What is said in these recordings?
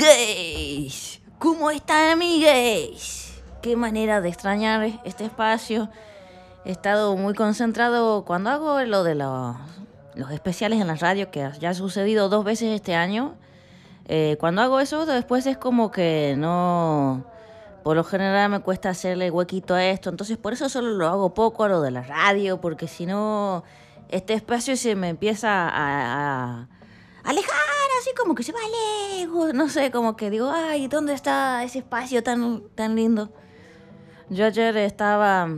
Amigues. ¿Cómo están, amigues? Qué manera de extrañar este espacio. He estado muy concentrado cuando hago lo de los, especiales en la radio, que ya ha sucedido dos veces este año. Eh, cuando hago eso, después es como que no... Por lo general me cuesta hacerle huequito a esto, entonces por eso solo lo hago poco a lo de la radio, porque si no, este espacio se me empieza a alejar, así como que se va lejos, no sé, como que digo, ay, ¿dónde está ese espacio tan, tan lindo? Yo ayer estaba,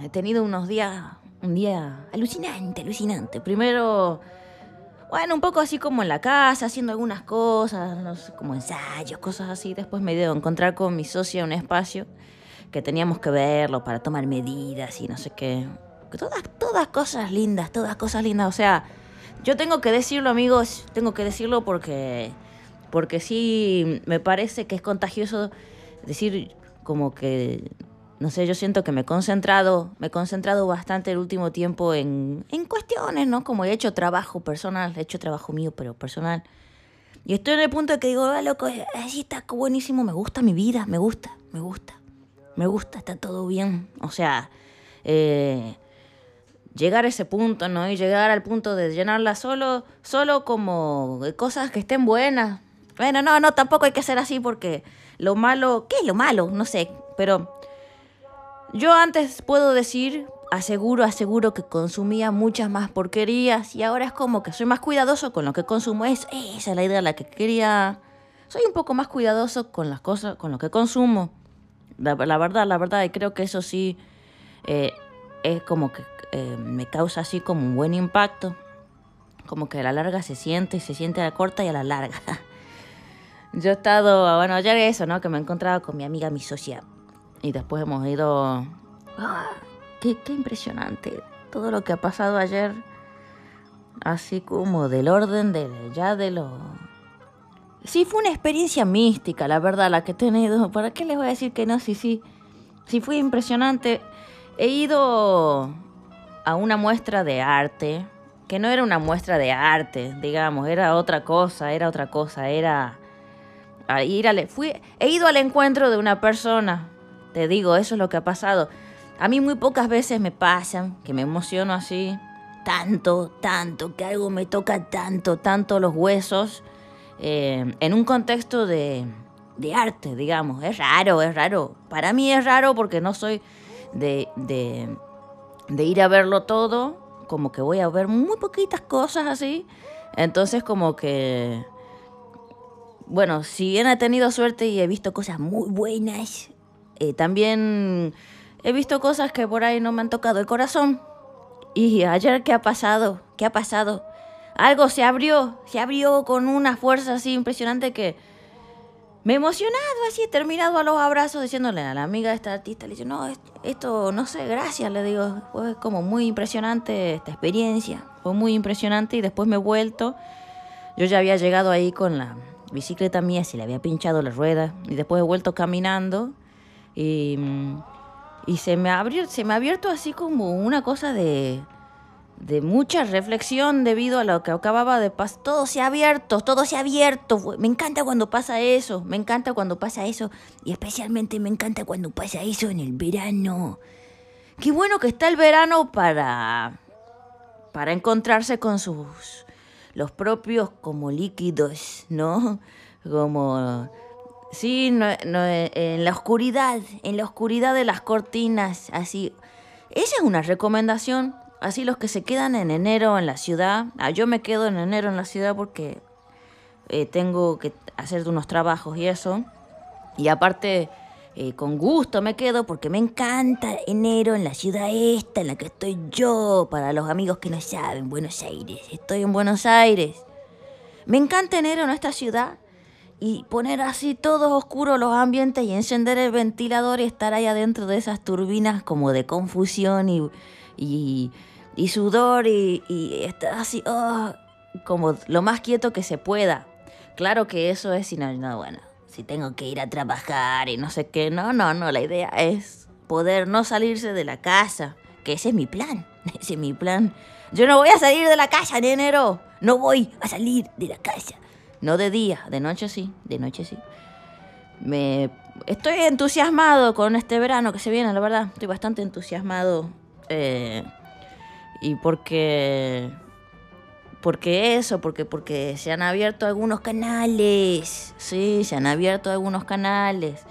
he tenido unos días, un día alucinante, alucinante. Primero, bueno, un poco así como en la casa, haciendo algunas cosas, no sé, como ensayos, cosas así. Después me dio encontrar con mi socia un espacio que teníamos que verlo para tomar medidas y no sé qué. Todas, todas cosas lindas, todas cosas lindas. O sea, yo tengo que decirlo, amigos, tengo que decirlo porque, porque sí me parece que es contagioso decir como que, no sé, yo siento que me he concentrado, me he concentrado bastante el último tiempo en, en cuestiones, ¿no? Como he hecho trabajo personal, he hecho trabajo mío, pero personal. Y estoy en el punto de que digo, ah, loco, así está buenísimo, me gusta mi vida, me gusta, me gusta, me gusta, está todo bien. O sea, eh, llegar a ese punto, ¿no? Y llegar al punto de llenarla solo, solo como cosas que estén buenas. Bueno, no, no, tampoco hay que ser así porque lo malo, ¿qué es lo malo? No sé, pero yo antes puedo decir, aseguro, aseguro que consumía muchas más porquerías y ahora es como que soy más cuidadoso con lo que consumo. Es, esa es la idea la que quería. Soy un poco más cuidadoso con las cosas, con lo que consumo. La, la verdad, la verdad, y creo que eso sí eh, es como que eh, me causa así como un buen impacto. Como que a la larga se siente, se siente a la corta y a la larga. Yo he estado, bueno, ayer eso, ¿no? Que me he encontrado con mi amiga, mi socia. Y después hemos ido... ¡Ah! Qué, impresionante! Todo lo que ha pasado ayer. Así como del orden de ya de lo... Sí, fue una experiencia mística, la verdad, la que he tenido. ¿Para qué les voy a decir que no? Sí, sí. Sí, fue impresionante. He ido a una muestra de arte, que no era una muestra de arte, digamos, era otra cosa, era otra cosa, era... A ir fui, he ido al encuentro de una persona, te digo, eso es lo que ha pasado. A mí muy pocas veces me pasan, que me emociono así, tanto, tanto, que algo me toca tanto, tanto los huesos, eh, en un contexto de, de arte, digamos. Es raro, es raro. Para mí es raro porque no soy de, de, de ir a verlo todo, como que voy a ver muy poquitas cosas así. Entonces como que, bueno, si bien he tenido suerte y he visto cosas muy buenas, eh, también he visto cosas que por ahí no me han tocado el corazón. Y ayer, ¿qué ha pasado? ¿Qué ha pasado? Algo se abrió, se abrió con una fuerza así impresionante que me he emocionado así, he terminado a los abrazos diciéndole a la amiga de esta artista, le digo, no, esto, no sé, gracias, le digo, fue como muy impresionante esta experiencia, fue muy impresionante y después me he vuelto, yo ya había llegado ahí con la bicicleta mía, se le había pinchado la rueda y después he vuelto caminando y, y se, me abrió, se me ha abierto así como una cosa de de mucha reflexión debido a lo que acababa de pasar. Todo se ha abierto, todo se ha abierto. Me encanta cuando pasa eso, me encanta cuando pasa eso. Y especialmente me encanta cuando pasa eso en el verano. Qué bueno que está el verano para, para encontrarse con sus, los propios como líquidos, ¿no? Como, sí, no, no, en la oscuridad, en la oscuridad de las cortinas, así. Esa es una recomendación Así los que se quedan en enero en la ciudad, ah, yo me quedo en enero en la ciudad porque eh, tengo que hacer unos trabajos y eso. Y aparte, eh, con gusto me quedo porque me encanta enero en la ciudad esta en la que estoy yo. Para los amigos que no saben, Buenos Aires. Estoy en Buenos Aires. Me encanta enero en esta ciudad y poner así todos oscuros los ambientes y encender el ventilador y estar ahí adentro de esas turbinas como de confusión y, y, y sudor y, y estar así, oh, como lo más quieto que se pueda. Claro que eso es, si no, no, bueno, si tengo que ir a trabajar y no sé qué, no, no, no, la idea es poder no salirse de la casa, que ese es mi plan, ese es mi plan. Yo no voy a salir de la casa en enero, No voy a salir de la casa. No de día, de noche sí, de noche sí. Me estoy entusiasmado con este verano que se viene, la verdad. Estoy bastante entusiasmado. Eh, y porque. Porque eso, porque, porque se han abierto algunos canales. Sí, se han abierto algunos canales.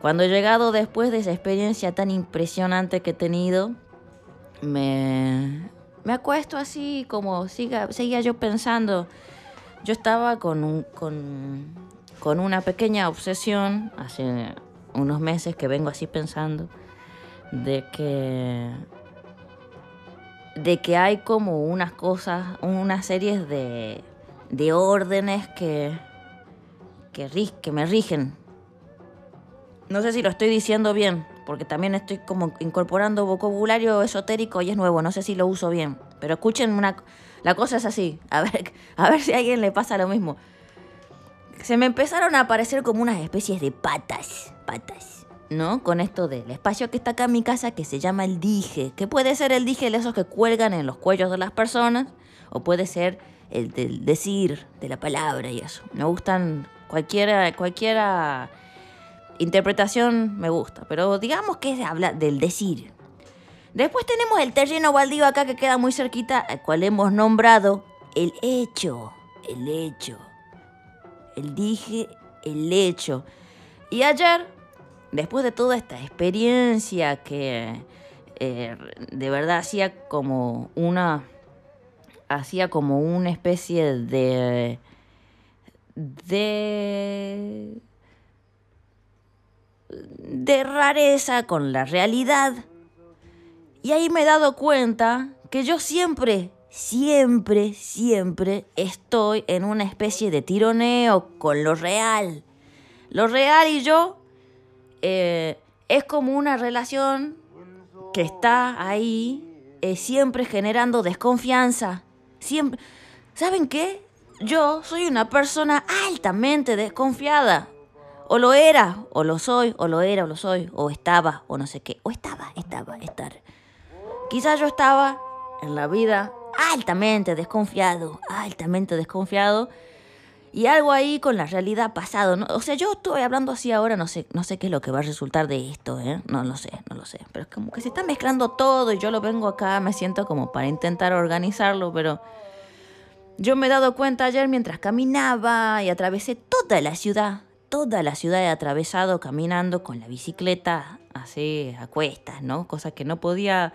Cuando he llegado después de esa experiencia tan impresionante que he tenido, me, me acuesto así como siga, seguía yo pensando. Yo estaba con, un, con, con una pequeña obsesión hace unos meses que vengo así pensando de que de que hay como unas cosas, unas series de, de órdenes que, que, que me rigen. No sé si lo estoy diciendo bien, porque también estoy como incorporando vocabulario esotérico y es nuevo, no sé si lo uso bien. Pero escuchen una... La cosa es así, a ver, a ver si a alguien le pasa lo mismo. Se me empezaron a aparecer como unas especies de patas, patas ¿no? Con esto del espacio que está acá en mi casa que se llama el dije, que puede ser el dije de esos que cuelgan en los cuellos de las personas, o puede ser el del decir, de la palabra y eso. Me gustan cualquiera, cualquiera interpretación me gusta, pero digamos que habla del decir. Después tenemos el terreno baldío acá que queda muy cerquita, al cual hemos nombrado el hecho, el hecho. El dije, el hecho. Y ayer después de toda esta experiencia que eh, de verdad hacía como una hacía como una especie de de de rareza con la realidad. Y ahí me he dado cuenta que yo siempre siempre siempre estoy en una especie de tironeo con lo real. Lo real y yo eh, es como una relación que está ahí eh, siempre generando desconfianza. Siempre. ¿Saben qué? Yo soy una persona altamente desconfiada. O lo era, o lo soy, o lo era, o lo soy, o estaba, o no sé qué. O estaba, estaba, estar. Quizás yo estaba en la vida altamente desconfiado, altamente desconfiado y algo ahí con la realidad pasado. ¿no? O sea, yo estoy hablando así ahora, no sé, no sé qué es lo que va a resultar de esto, ¿eh? No lo sé, no lo sé. Pero es como que se está mezclando todo y yo lo vengo acá, me siento como para intentar organizarlo, pero yo me he dado cuenta ayer mientras caminaba y atravesé toda la ciudad, toda la ciudad he atravesado caminando con la bicicleta así a cuestas, ¿no? Cosa que no podía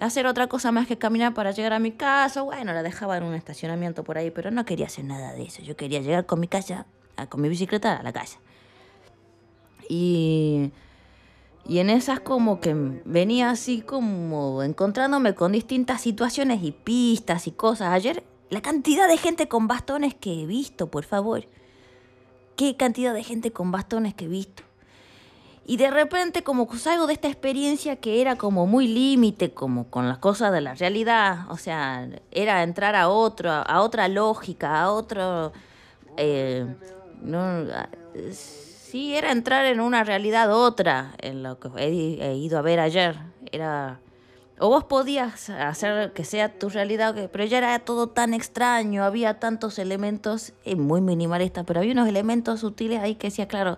hacer otra cosa más que caminar para llegar a mi casa. Bueno, la dejaba en un estacionamiento por ahí, pero no quería hacer nada de eso. Yo quería llegar con mi casa, con mi bicicleta a la casa. Y, y en esas como que venía así como encontrándome con distintas situaciones y pistas y cosas. Ayer la cantidad de gente con bastones que he visto, por favor. Qué cantidad de gente con bastones que he visto. Y de repente como salgo de esta experiencia que era como muy límite, como con las cosas de la realidad, o sea, era entrar a otro, a otra lógica, a otro... Eh, no, sí, era entrar en una realidad otra, en lo que he, ido a ver ayer. Era... O vos podías hacer que sea tu realidad, pero ya era todo tan extraño, había tantos elementos, muy minimalistas, pero había unos elementos sutiles ahí que decía, claro,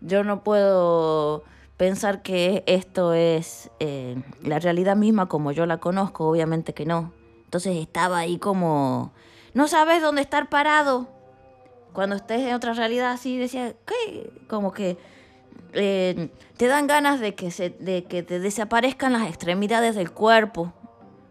yo no puedo pensar que esto es eh, la realidad misma como yo la conozco, obviamente que no. Entonces estaba ahí como, no sabes dónde estar parado. Cuando estés en otra realidad así, decía, ¿qué? Como que eh, te dan ganas de que, se, de que te desaparezcan las extremidades del cuerpo.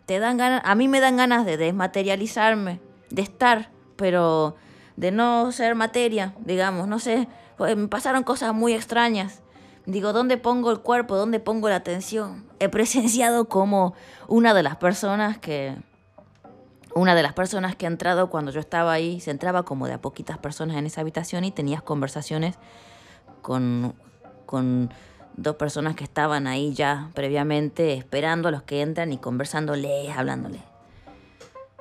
Te dan ganas, a mí me dan ganas de desmaterializarme, de estar, pero de no ser materia, digamos, no sé me pasaron cosas muy extrañas. Digo, ¿dónde pongo el cuerpo? ¿Dónde pongo la atención? He presenciado como una de las personas que... Una de las personas que ha entrado cuando yo estaba ahí, se entraba como de a poquitas personas en esa habitación y tenías conversaciones con, con dos personas que estaban ahí ya previamente esperando a los que entran y conversándoles, hablándoles.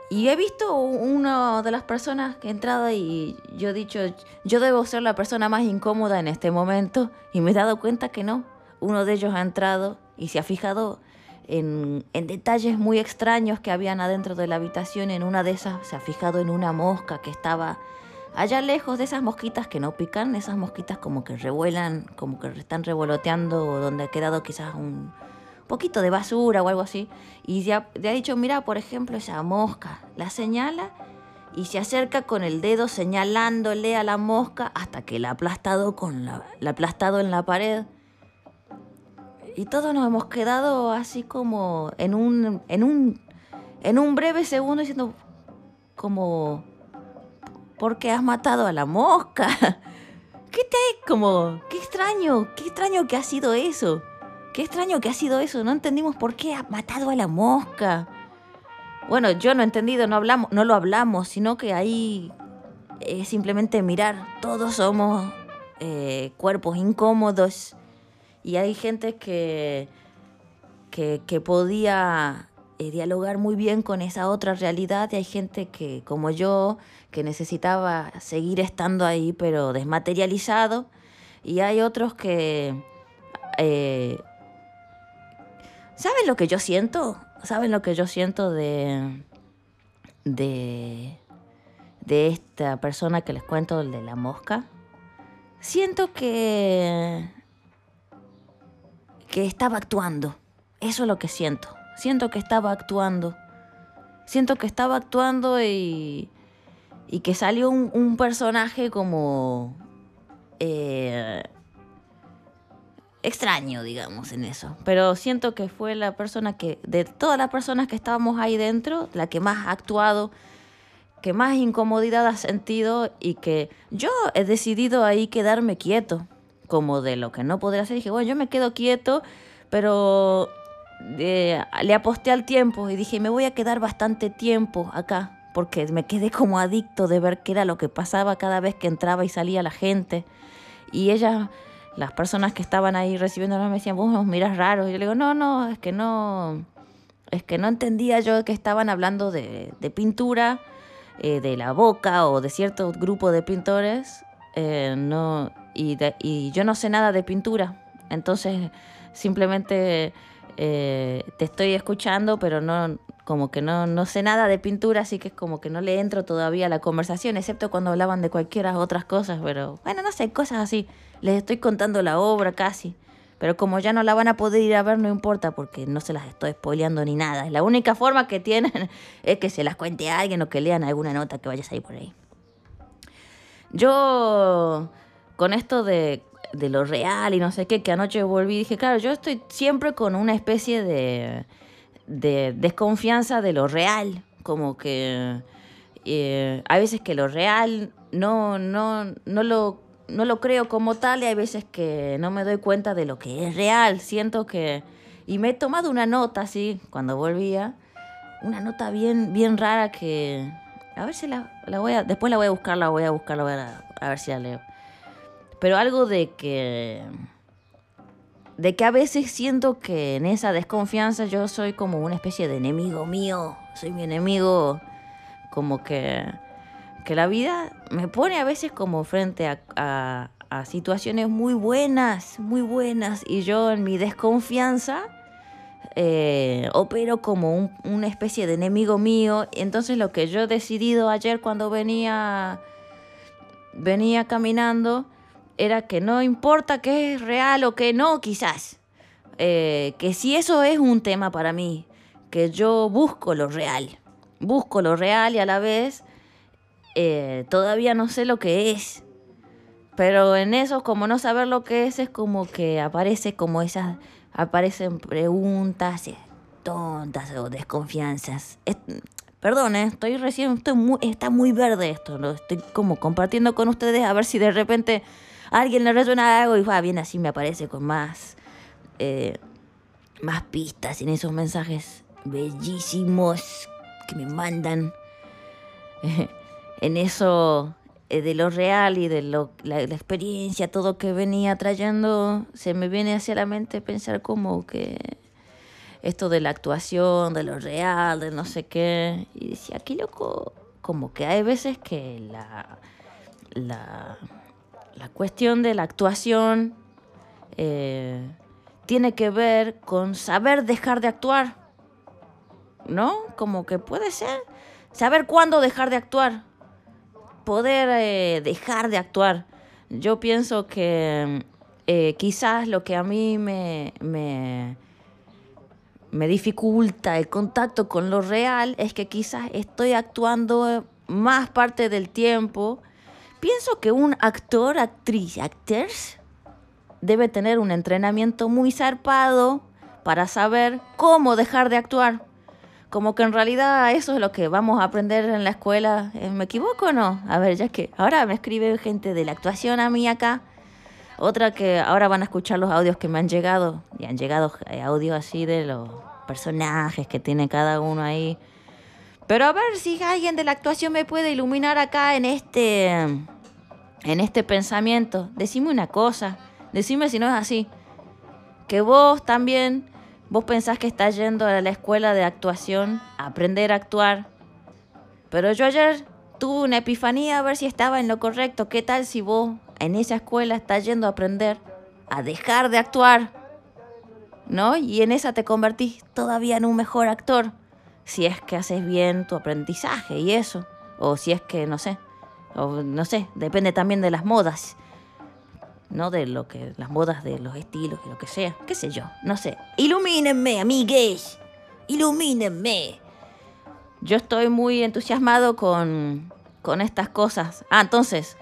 Y he visto una de las personas que ha entrado y yo he dicho, yo debo ser la persona más incómoda en este momento y me he dado cuenta que no. Uno de ellos ha entrado y se ha fijado en, en, detalles muy extraños que habían adentro de la habitación. En una de esas se ha fijado en una mosca que estaba allá lejos de esas mosquitas que no pican, esas mosquitas como que revuelan, como que están revoloteando donde ha quedado quizás un poquito de basura o algo así. Y le ha, ha dicho, mira, por ejemplo, esa mosca. La señala y se acerca con el dedo señalándole a la mosca hasta que la ha aplastado, con la, la aplastado en la pared. Y todos nos hemos quedado así como en un, en un, en un breve segundo diciendo como, ¿por qué has matado a la mosca? ¿Qué te, como, qué extraño, qué extraño que ha sido eso? Qué extraño que ha sido eso, no entendimos por qué ha matado a la mosca. Bueno, yo no he entendido, no, hablamos, no lo hablamos, sino que ahí es simplemente mirar. Todos somos eh, cuerpos incómodos y hay gente que, que, podía eh, dialogar muy bien con esa otra realidad y hay gente que, como yo, que necesitaba seguir estando ahí, pero desmaterializado. Y hay otros que... Eh, ¿Saben lo que yo siento? ¿Saben lo que yo siento de, de, de esta persona que les cuento, el de la mosca? Siento que, que estaba actuando. Eso es lo que siento. Siento que estaba actuando. Siento que estaba actuando y, y que salió un, un personaje como... Eh, extraño, digamos, en eso. Pero siento que fue la persona que, de todas las personas que estábamos ahí dentro, la que más ha actuado, que más incomodidad ha sentido y que yo he decidido ahí quedarme quieto, como de lo que no podría hacer. Dije, bueno, yo me quedo quieto, pero eh, le aposté al tiempo y dije, me voy a quedar bastante tiempo acá, porque me quedé como adicto de ver qué era lo que pasaba cada vez que entraba y salía la gente. Y ella las personas que estaban ahí recibiendo me decían, vos nos miras raro. Y yo le digo, no, no, es que no, es que no entendía yo que estaban hablando de, de pintura, eh, de la boca o de cierto grupo de pintores, eh, no, y, yo no sé nada de pintura. Entonces, simplemente eh, te estoy escuchando, pero no, como que no, no sé nada de pintura, así que es como que no le entro todavía a la conversación, excepto cuando hablaban de cualquiera otras cosas, pero bueno, no sé, cosas así. Les estoy contando la obra casi. Pero como ya no la van a poder ir a ver, no importa, porque no se las estoy spoileando ni nada. La única forma que tienen es que se las cuente a alguien o que lean alguna nota que vayas ahí por ahí. Yo, con esto de, de lo real y no sé qué, que anoche volví, dije, claro, yo estoy siempre con una especie de, de desconfianza de lo real. Como que eh, hay veces que lo real no, no, no lo no lo creo como tal y hay veces que no me doy cuenta de lo que es real. Siento que... Y me he tomado una nota así, cuando volvía, una nota bien, bien rara que... A ver si la, la voy a... Después la voy a buscar, la voy a buscar, voy a, a ver si la leo. Pero algo de que... De que a veces siento que en esa desconfianza yo soy como una especie de enemigo mío. Soy mi enemigo como que que la vida me pone a veces como frente a, a, a, situaciones muy buenas, muy buenas, y yo en mi desconfianza eh, opero como un, una especie de enemigo mío. Entonces lo que yo he decidido ayer cuando venía, venía caminando era que no importa que es real o que no, quizás. Eh, que si eso es un tema para mí, que yo busco lo real, busco lo real y a la vez eh, todavía no sé lo que es. Pero en eso, como no saber lo que es, es como que aparece como esas, aparecen preguntas tontas o desconfianzas. Es, perdón, ¿eh? estoy recién, estoy muy, está muy verde esto, lo estoy como compartiendo con ustedes a ver si de repente alguien le resuena algo y va bien así me aparece con más, eh, más pistas en esos mensajes bellísimos que me mandan. en eso eh, de lo real y de lo, la, la, experiencia, todo que venía trayendo, se me viene hacia la mente pensar como que esto de la actuación, de lo real, de no sé qué. Y decía, qué loco, como que hay veces que la, la, la cuestión de la actuación eh, tiene que ver con saber dejar de actuar. ¿No? Como que puede ser. Saber cuándo dejar de actuar. Poder eh, dejar de actuar. Yo pienso que eh, quizás lo que a mí me, me, me dificulta el contacto con lo real es que quizás estoy actuando más parte del tiempo. Pienso que un actor, actriz, actors debe tener un entrenamiento muy zarpado para saber cómo dejar de actuar. Como que en realidad eso es lo que vamos a aprender en la escuela. Eh, ¿Me equivoco o no? A ver, ya que ahora me escribe gente de la actuación a mí acá. Otra que ahora van a escuchar los audios que me han llegado. Y han llegado eh, audios así de los personajes que tiene cada uno ahí. Pero a ver si alguien de la actuación me puede iluminar acá en este en este pensamiento. Decime una cosa, decime si no es así. Que vos también vos pensás que estás yendo a la escuela de actuación a aprender a actuar. Pero yo ayer tuve una epifanía a ver si estaba en lo correcto. ¿Qué tal si vos en esa escuela estás yendo a aprender a dejar de actuar? ¿No? Y en esa te convertís todavía en un mejor actor si es que haces bien tu aprendizaje y eso, o si es que, no sé, o no sé, depende también de las modas, no de lo que, las modas de los estilos y lo que sea, qué sé yo, no sé. Ilumínenme, amigues, ilumínenme. Yo estoy muy entusiasmado con, con estas cosas. Ah, entonces,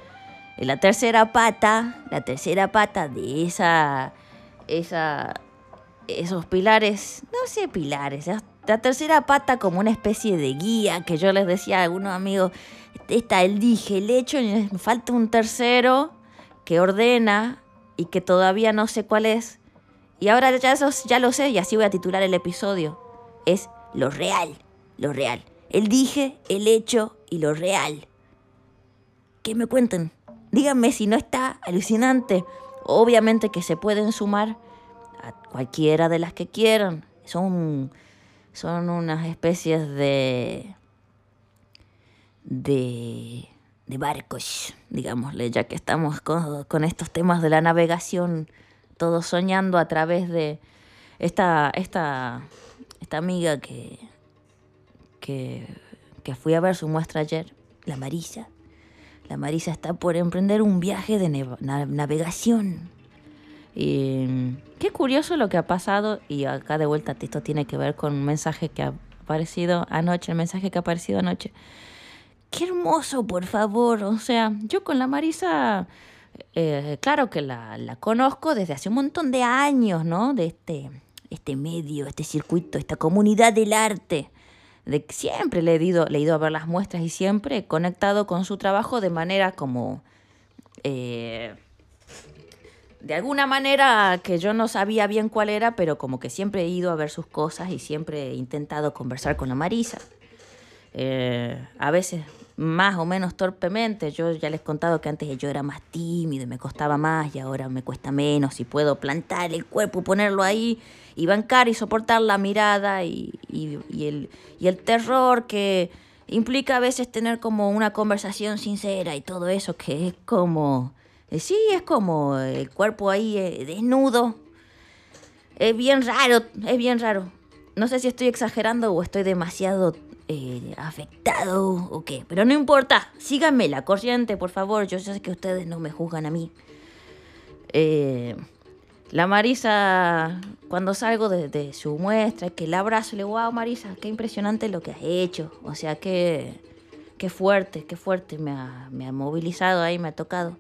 la tercera pata, la tercera pata de esa, esa, esos pilares, no sé pilares, la tercera pata como una especie de guía que yo les decía a algunos amigos, está el dije, el hecho, y falta un tercero que ordena y que todavía no sé cuál es. Y ahora ya, eso, ya lo sé y así voy a titular el episodio. Es lo real, lo real. El dije, el hecho y lo real. ¿Qué me cuentan? Díganme si no está alucinante. Obviamente que se pueden sumar a cualquiera de las que quieran. Son son unas especies de, de, de barcos, digámosle, ya que estamos con, estos temas de la navegación, todos soñando a través de esta, esta, esta amiga que, que, que fui a ver su muestra ayer, la Marisa. La Marisa está por emprender un viaje de navegación y qué curioso lo que ha pasado, y acá de vuelta esto tiene que ver con un mensaje que ha aparecido anoche, el mensaje que ha aparecido anoche. Qué hermoso, por favor. O sea, yo con la Marisa, eh, claro que la, la, conozco desde hace un montón de años, ¿no? De este, este medio, este circuito, esta comunidad del arte. De siempre le he, ido, le he ido a ver las muestras y siempre he conectado con su trabajo de manera como... Eh, de alguna manera que yo no sabía bien cuál era, pero como que siempre he ido a ver sus cosas y siempre he intentado conversar con la Marisa. Eh, a veces más o menos torpemente. Yo ya les he contado que antes yo era más tímido y me costaba más y ahora me cuesta menos y puedo plantar el cuerpo, ponerlo ahí y bancar y soportar la mirada y, el, y el terror que implica a veces tener como una conversación sincera y todo eso que es como sí, es como el cuerpo ahí eh, desnudo. Es bien raro, es bien raro. No sé si estoy exagerando o estoy demasiado eh, afectado o qué, pero no importa. Síganme la corriente, por favor. Yo sé que ustedes no me juzgan a mí. la Marisa, cuando salgo de, su muestra, que la abrazo, le digo, wow, Marisa, qué impresionante lo que has hecho. O sea, qué, qué fuerte, qué fuerte. Me ha, me ha movilizado ahí, me ha tocado.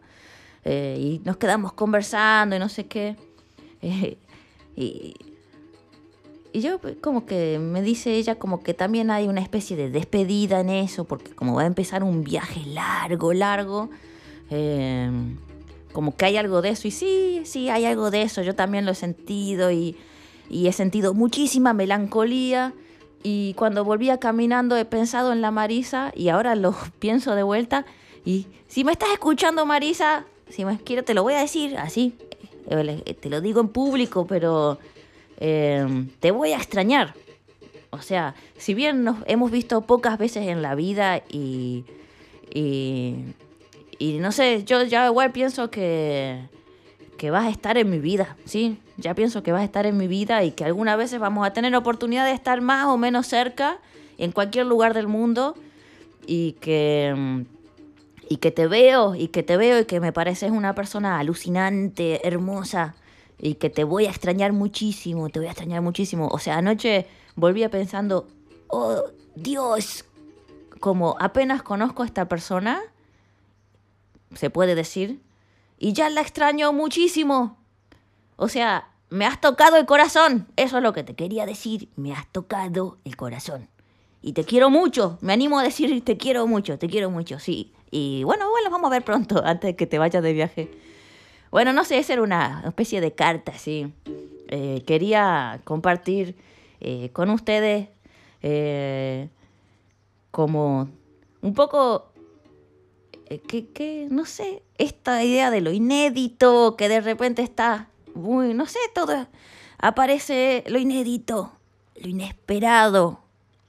Eh, y nos quedamos conversando y no sé qué. Eh, y, y yo como que me dice ella como que también hay una especie de despedida en eso, porque como va a empezar un viaje largo, largo, eh, como que hay algo de eso. Y sí, sí, hay algo de eso. Yo también lo he sentido y, y he sentido muchísima melancolía. Y cuando volvía caminando he pensado en la Marisa y ahora lo pienso de vuelta. Y si me estás escuchando, Marisa, si me quiero, te lo voy a decir así. Eh, te lo digo en público, pero eh, te voy a extrañar. O sea, si bien nos hemos visto pocas veces en la vida y, y, no sé, yo ya igual pienso que, que vas a estar en mi vida, ¿sí? Ya pienso que vas a estar en mi vida y que algunas veces vamos a tener oportunidad de estar más o menos cerca en cualquier lugar del mundo y que mm, y que te veo y que te veo y que me pareces una persona alucinante, hermosa y que te voy a extrañar muchísimo, te voy a extrañar muchísimo. O sea, anoche volvía pensando, oh Dios, como apenas conozco a esta persona, se puede decir, y ya la extraño muchísimo. O sea, me has tocado el corazón. Eso es lo que te quería decir. Me has tocado el corazón. Y te quiero mucho. Me animo a decir te quiero mucho, te quiero mucho, sí. Y bueno, bueno, vamos a ver pronto, antes de que te vayas de viaje. Bueno, no sé, esa era una especie de carta, sí. Eh, quería compartir eh, con ustedes eh, como un poco que, que, no sé, esta idea de lo inédito, que de repente está muy, no sé, todo aparece lo inédito, lo inesperado,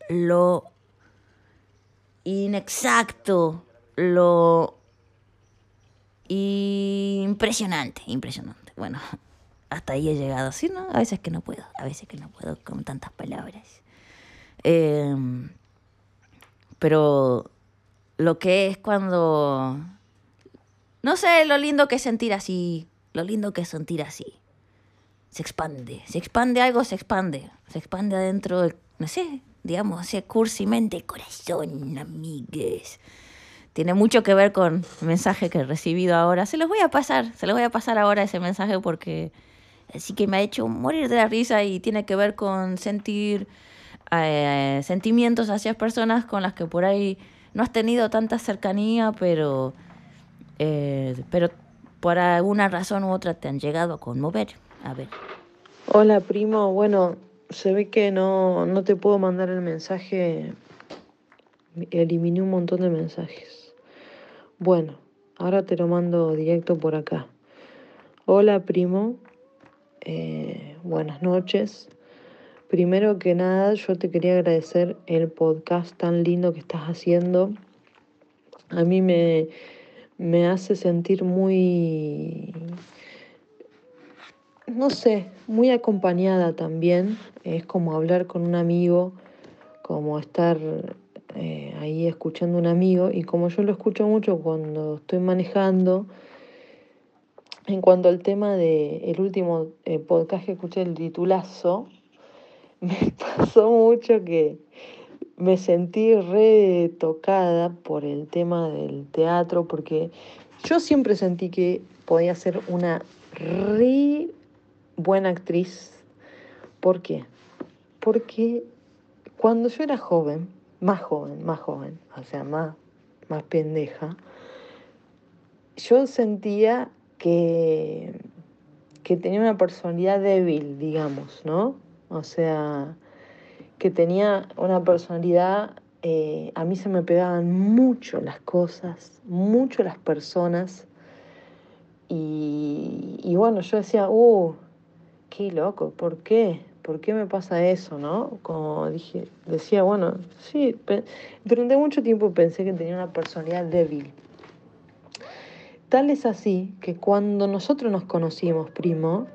lo inexacto, lo impresionante, impresionante. Bueno, hasta ahí he llegado, ¿sí? ¿no? A veces que no puedo, a veces que no puedo con tantas palabras. Em, pero lo que es cuando... No sé lo lindo que es sentir así, lo lindo que es sentir así. Se expande, se expande algo, se expande, se expande adentro, no sé, digamos, así cursi, mente, corazón, amigues. Tiene mucho que ver con el mensaje que he recibido ahora. Se los voy a pasar, se los voy a pasar ahora ese mensaje porque sí que me ha hecho morir de la risa y tiene que ver con sentir eh, sentimientos hacia personas con las que por ahí no has tenido tanta cercanía, pero, eh, pero por alguna razón u otra te han llegado a conmover. A ver. Hola primo, bueno, se ve que no, no te puedo mandar el mensaje. Eliminé un montón de mensajes. Bueno, ahora te lo mando directo por acá. Hola primo, eh, buenas noches. Primero que nada, yo te quería agradecer el podcast tan lindo que estás haciendo. A mí me, me hace sentir muy no sé, muy acompañada también. Es como hablar con un amigo, como estar eh, ahí escuchando un amigo. Y como yo lo escucho mucho cuando estoy manejando, en cuanto al tema del último eh, podcast que escuché, el titulazo, me pasó mucho que me sentí re tocada por el tema del teatro, porque yo siempre sentí que podía ser una re buena actriz. ¿Por qué? Porque cuando yo era joven, más joven, más joven, o sea, más, más pendeja, yo sentía que, que tenía una personalidad débil, digamos, ¿no? O sea, que tenía una personalidad, eh, a mí se me pegaban mucho las cosas, mucho las personas, y, y bueno, yo decía, uh, qué loco, ¿por qué? ¿Por qué me pasa eso, no? Como dije, decía, bueno, sí, durante mucho tiempo pensé que tenía una personalidad débil. Tal es así que cuando nosotros nos conocimos, primo,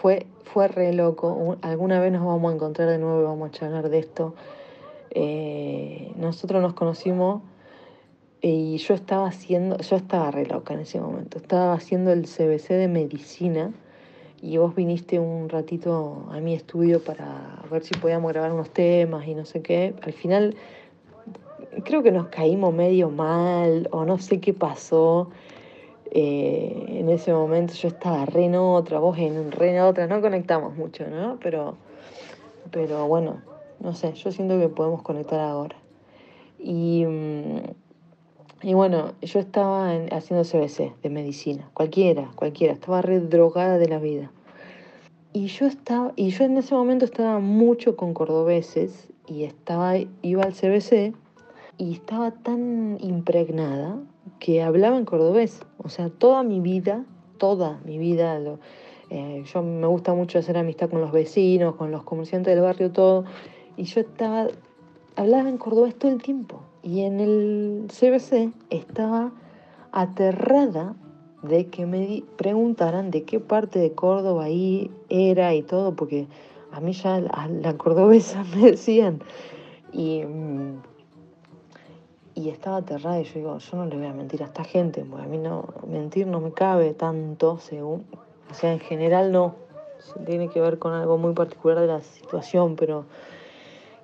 fue, fue re loco. Alguna vez nos vamos a encontrar de nuevo y vamos a charlar de esto. Eh, nosotros nos conocimos y yo estaba haciendo, yo estaba re loca en ese momento. Estaba haciendo el CBC de medicina y vos viniste un ratito a mi estudio para ver si podíamos grabar unos temas y no sé qué. Al final creo que nos caímos medio mal o no sé qué pasó. Eh, en ese momento yo estaba re en otra, vos en re en otra, no conectamos mucho, ¿no? Pero, pero bueno, no sé, yo siento que podemos conectar ahora. Y, mm, y bueno, yo estaba haciendo CBC de medicina, cualquiera, cualquiera, estaba re drogada de la vida. Y yo estaba, y yo en ese momento estaba mucho con cordobeses y estaba, iba al CBC y estaba tan impregnada que hablaba en cordobés. O sea, toda mi vida, toda mi vida, eh, yo me gusta mucho hacer amistad con los vecinos, con los comerciantes del barrio, todo. Y yo estaba, hablaba en cordobés todo el tiempo. Y en el CBC estaba aterrada de que me preguntaran de qué parte de Córdoba ahí era y todo, porque a mí ya la, cordobesa me decían. Y, mm, y estaba aterrada y yo digo, yo no le voy a mentir a esta gente, porque a mí no, mentir no me cabe tanto, según, o sea, en general no, tiene que ver con algo muy particular de la situación, pero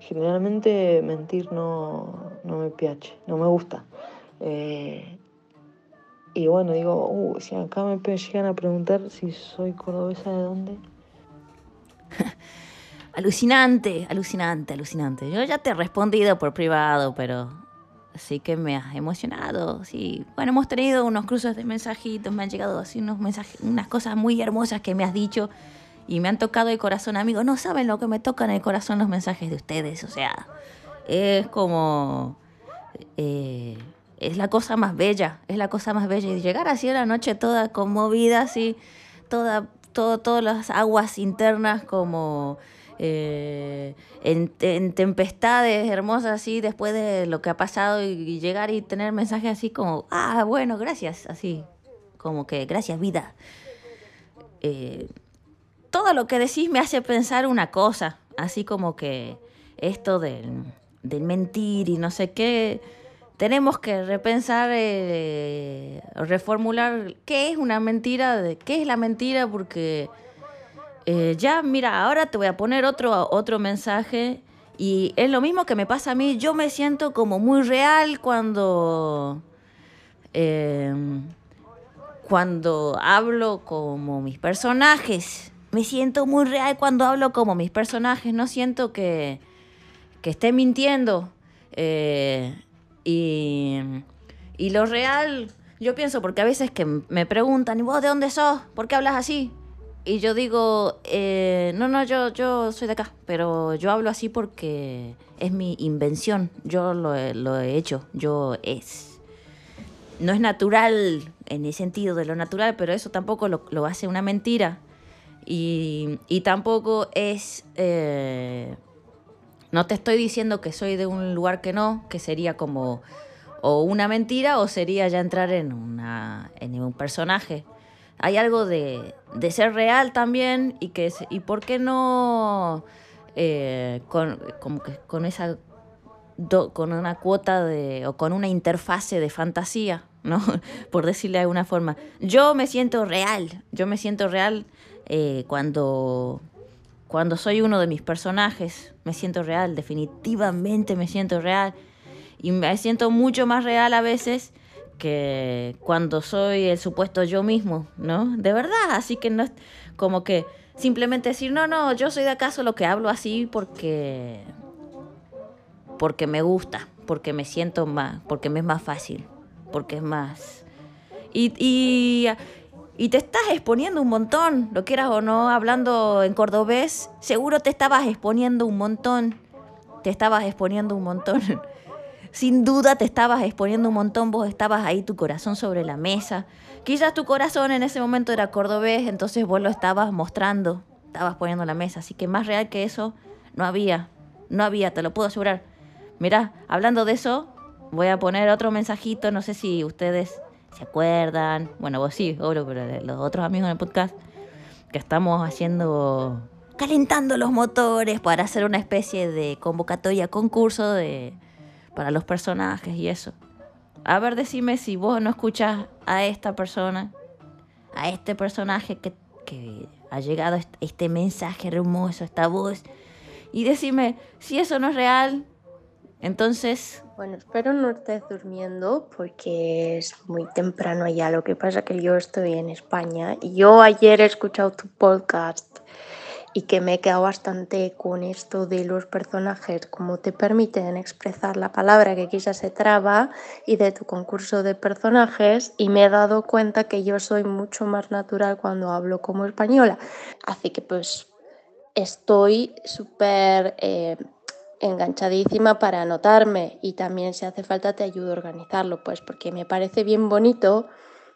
generalmente mentir no, no me piache, no me gusta. Eh, y bueno, digo, uh, si acá me llegan a preguntar si soy cordobesa de dónde. alucinante, alucinante, alucinante. Yo ya te he respondido por privado, pero sí que me has emocionado. Sí, bueno, hemos tenido unos cruces de mensajitos, me han llegado así unos mensajes, unas cosas muy hermosas que me has dicho y me han tocado el corazón, amigo. No saben lo que me tocan el corazón los mensajes de ustedes, o sea, es como eh, es la cosa más bella, es la cosa más bella. Y llegar así a la noche toda conmovida, así, toda, todo, todas las aguas internas como eh, en, tempestades hermosas así, después de lo que ha pasado y, llegar y tener mensajes así como, ah, bueno, gracias, así, como que gracias vida. Eh, todo lo que decís me hace pensar una cosa, así como que esto del, del mentir y no sé qué tenemos que repensar, eh, reformular qué es una mentira, de qué es la mentira, porque eh, ya, mira, ahora te voy a poner otro, otro mensaje y es lo mismo que me pasa a mí. Yo me siento como muy real cuando, em, cuando hablo como mis personajes. Me siento muy real cuando hablo como mis personajes. No siento que, que esté mintiendo. Eh, y, y lo real, yo pienso, porque a veces que me preguntan, ¿y vos de dónde sos? ¿Por qué hablas así? Y yo digo, eh, no, no, yo, yo soy de acá, pero yo hablo así porque es mi invención, yo lo, lo he hecho, yo es. No es natural en el sentido de lo natural, pero eso tampoco lo, lo hace una mentira. Y, y tampoco es eh, no te estoy diciendo que soy de un lugar que no, que sería como o una mentira o sería ya entrar en, una, en un personaje. Hay algo de, de ser real también y que y por qué no eh, con, que con esa con una cuota de o con una interfase de fantasía, ¿no? por decirle de alguna forma. Yo me siento real, yo me siento real eh, cuando cuando soy uno de mis personajes, me siento real, definitivamente me siento real. Y me siento mucho más real a veces que cuando soy el supuesto yo mismo, ¿no? De verdad, así que no es como que simplemente decir, no, no, yo soy de acaso lo que hablo así porque porque me gusta, porque me siento más, porque me es más fácil, porque es más y, y y te estás exponiendo un montón, lo quieras o no, hablando en cordobés, seguro te estabas exponiendo un montón, te estabas exponiendo un montón. Sin duda te estabas exponiendo un montón, vos estabas ahí, tu corazón sobre la mesa. Quizás tu corazón en ese momento era cordobés, entonces vos lo estabas mostrando, estabas poniendo la mesa. Así que más real que eso no había, no había, te lo puedo asegurar. Mirá, hablando de eso, voy a poner otro mensajito, no sé si ustedes ¿Se acuerdan? Bueno, vos sí, obvio, pero los otros amigos en el podcast que estamos haciendo, calentando los motores para hacer una especie de convocatoria, concurso de, para los personajes y eso. A ver, decime si vos no escuchas a esta persona, a este personaje que, que ha llegado este mensaje hermoso, esta voz, y decime si eso no es real, entonces bueno, espero no estés durmiendo porque es muy temprano allá. Lo que pasa que yo estoy en España y yo ayer he escuchado tu podcast y que me he quedado bastante con esto de los personajes, cómo te permiten expresar la palabra que quizás se traba y de tu concurso de personajes y me he dado cuenta que yo soy mucho más natural cuando hablo como española. Así que pues estoy súper... Eh, enganchadísima para anotarme y también si hace falta te ayudo a organizarlo, pues porque me parece bien bonito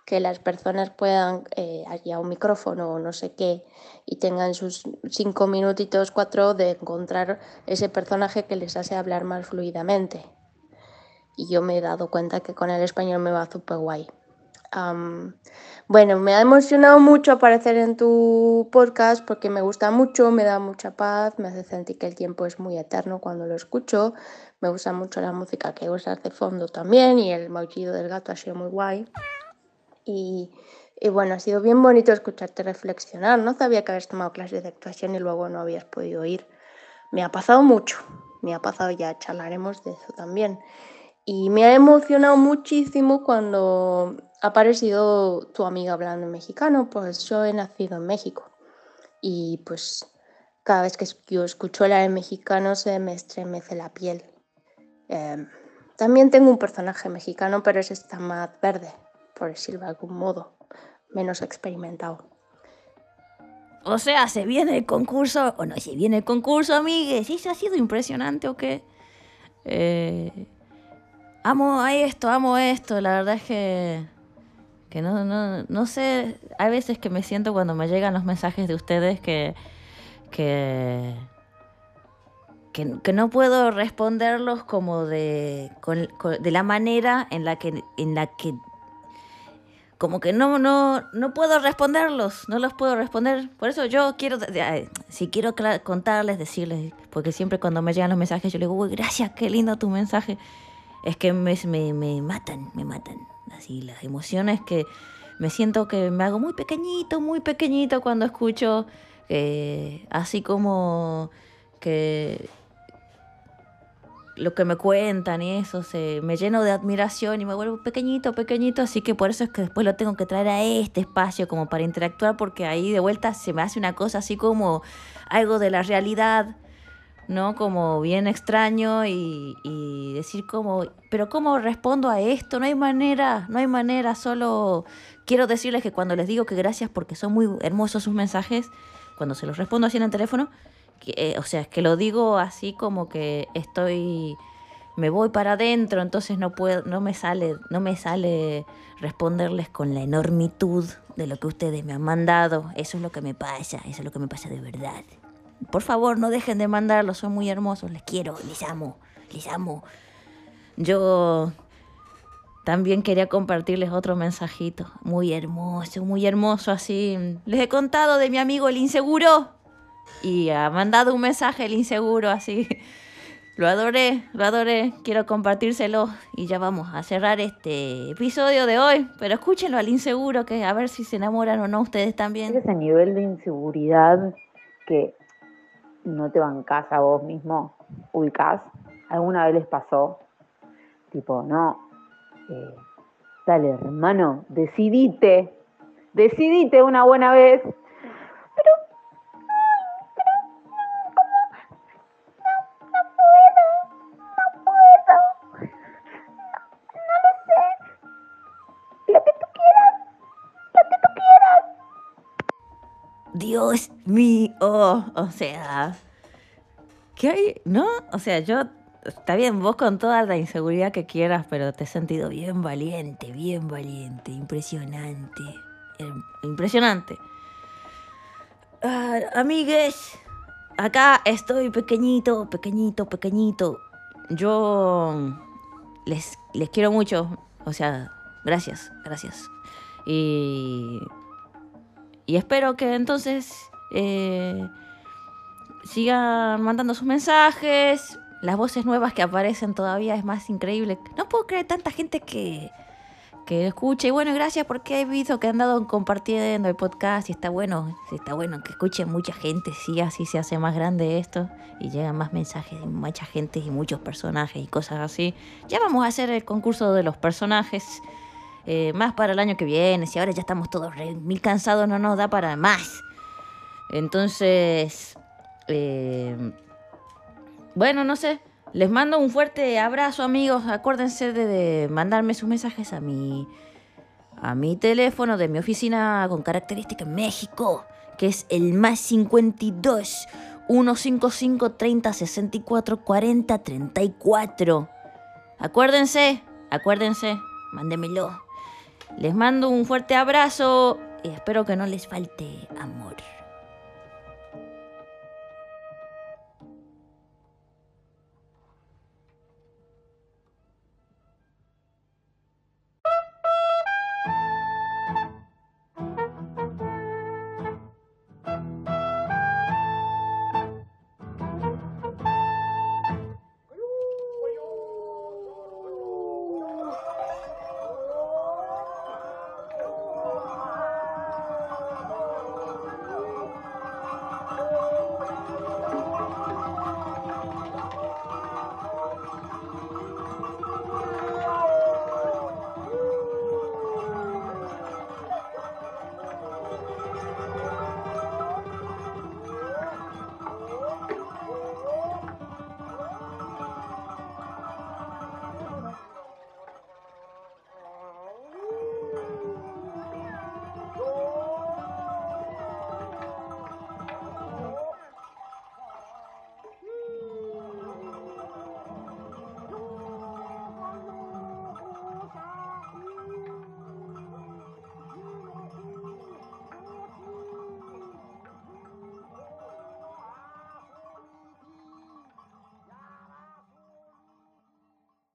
que las personas puedan, eh, haya un micrófono o no sé qué, y tengan sus cinco minutitos, cuatro, de encontrar ese personaje que les hace hablar más fluidamente. Y yo me he dado cuenta que con el español me va súper guay. Bueno, me ha emocionado mucho aparecer en tu podcast porque me gusta mucho, me da mucha paz, me hace sentir que el tiempo es muy eterno cuando lo escucho. Me gusta mucho la música que usas de fondo también y el maullido del gato ha sido muy guay. Y, y bueno, ha sido bien bonito escucharte reflexionar. No sabía que habías tomado clases de actuación y luego no habías podido ir. Me ha pasado mucho, me ha pasado ya, charlaremos de eso también. Y me ha emocionado muchísimo cuando ha aparecido tu amiga hablando en mexicano, pues yo he nacido en México. Y pues cada vez que yo escucho la de mexicano se me estremece la piel. Em, también tengo un personaje mexicano, pero ese está más verde, por decirlo de algún modo menos experimentado. O sea, se viene el concurso, o no se viene el concurso, amigues. ¿Y eso ha sido impresionante o qué? Eh, amo a esto, amo esto. La verdad es que, que no, no, no sé. Hay veces que me siento cuando me llegan los mensajes de ustedes que, que, que, no puedo responderlos como de, de la manera en la que, en la que como que no, no, no puedo responderlos, no los puedo responder. Por eso yo quiero, si quiero contarles, decirles, porque siempre cuando me llegan los mensajes yo le digo, uy, gracias, qué lindo tu mensaje. Es que me, me, matan, me matan. Así, las emociones que me siento que me hago muy pequeñito, muy pequeñito cuando escucho, eh, así como que lo que me cuentan y eso, se, me lleno de admiración y me vuelvo pequeñito, pequeñito, así que por eso es que después lo tengo que traer a este espacio como para interactuar, porque ahí de vuelta se me hace una cosa así como algo de la realidad, ¿no? Como bien extraño y, y decir como, pero ¿cómo respondo a esto? No hay manera, no hay manera, solo quiero decirles que cuando les digo que gracias porque son muy hermosos sus mensajes, cuando se los respondo así en el teléfono, eh, o sea, es que lo digo así como que estoy, me voy para adentro, entonces no puedo, no me sale, no me sale responderles con la enormitud de lo que ustedes me han mandado. Eso es lo que me pasa, eso es lo que me pasa de verdad. Por favor, no dejen de mandarlos, son muy hermosos, les quiero, les amo, les amo. Yo también quería compartirles otro mensajito, muy hermoso, muy hermoso así. Les he contado de mi amigo el inseguro y ha mandado un mensaje el inseguro así. Lo adoré, lo adoré, quiero compartírselo y ya vamos a cerrar este episodio de hoy, pero escúchenlo al inseguro que a ver si se enamoran o no ustedes también. Ese nivel de inseguridad que no te bancás a vos mismo, ubicás, alguna vez les pasó, tipo, no, eh, dale hermano, decidite, decidite una buena vez Dios mío, o sea, ¿qué hay? ¿No? O sea, yo, está bien, vos con toda la inseguridad que quieras, pero te he sentido bien valiente, bien valiente, impresionante, em, impresionante. Ah, amigues, acá estoy pequeñito, pequeñito, pequeñito. Yo les, les quiero mucho, o sea, gracias, gracias. Y y espero que entonces eh, sigan mandando sus mensajes. Las voces nuevas que aparecen todavía es más increíble. No puedo creer tanta gente que, que escuche. Y bueno, gracias porque he visto que han dado compartiendo el podcast y está bueno, está bueno que escuche mucha gente. Sí, así se hace más grande esto y llegan más mensajes de mucha gente y muchos personajes y cosas así. Ya vamos a hacer el concurso de los personajes. Eh, más para el año que viene, si ahora ya estamos todos mil cansados, no nos da para más. Entonces, eh, bueno, no sé, les mando un fuerte abrazo amigos, acuérdense de, mandarme sus mensajes a mi, a mi teléfono de mi oficina con característica México, que es el más 52 155 30 64 40 34. Acuérdense, acuérdense, mándemelo. Les mando un fuerte abrazo y espero que no les falte amor.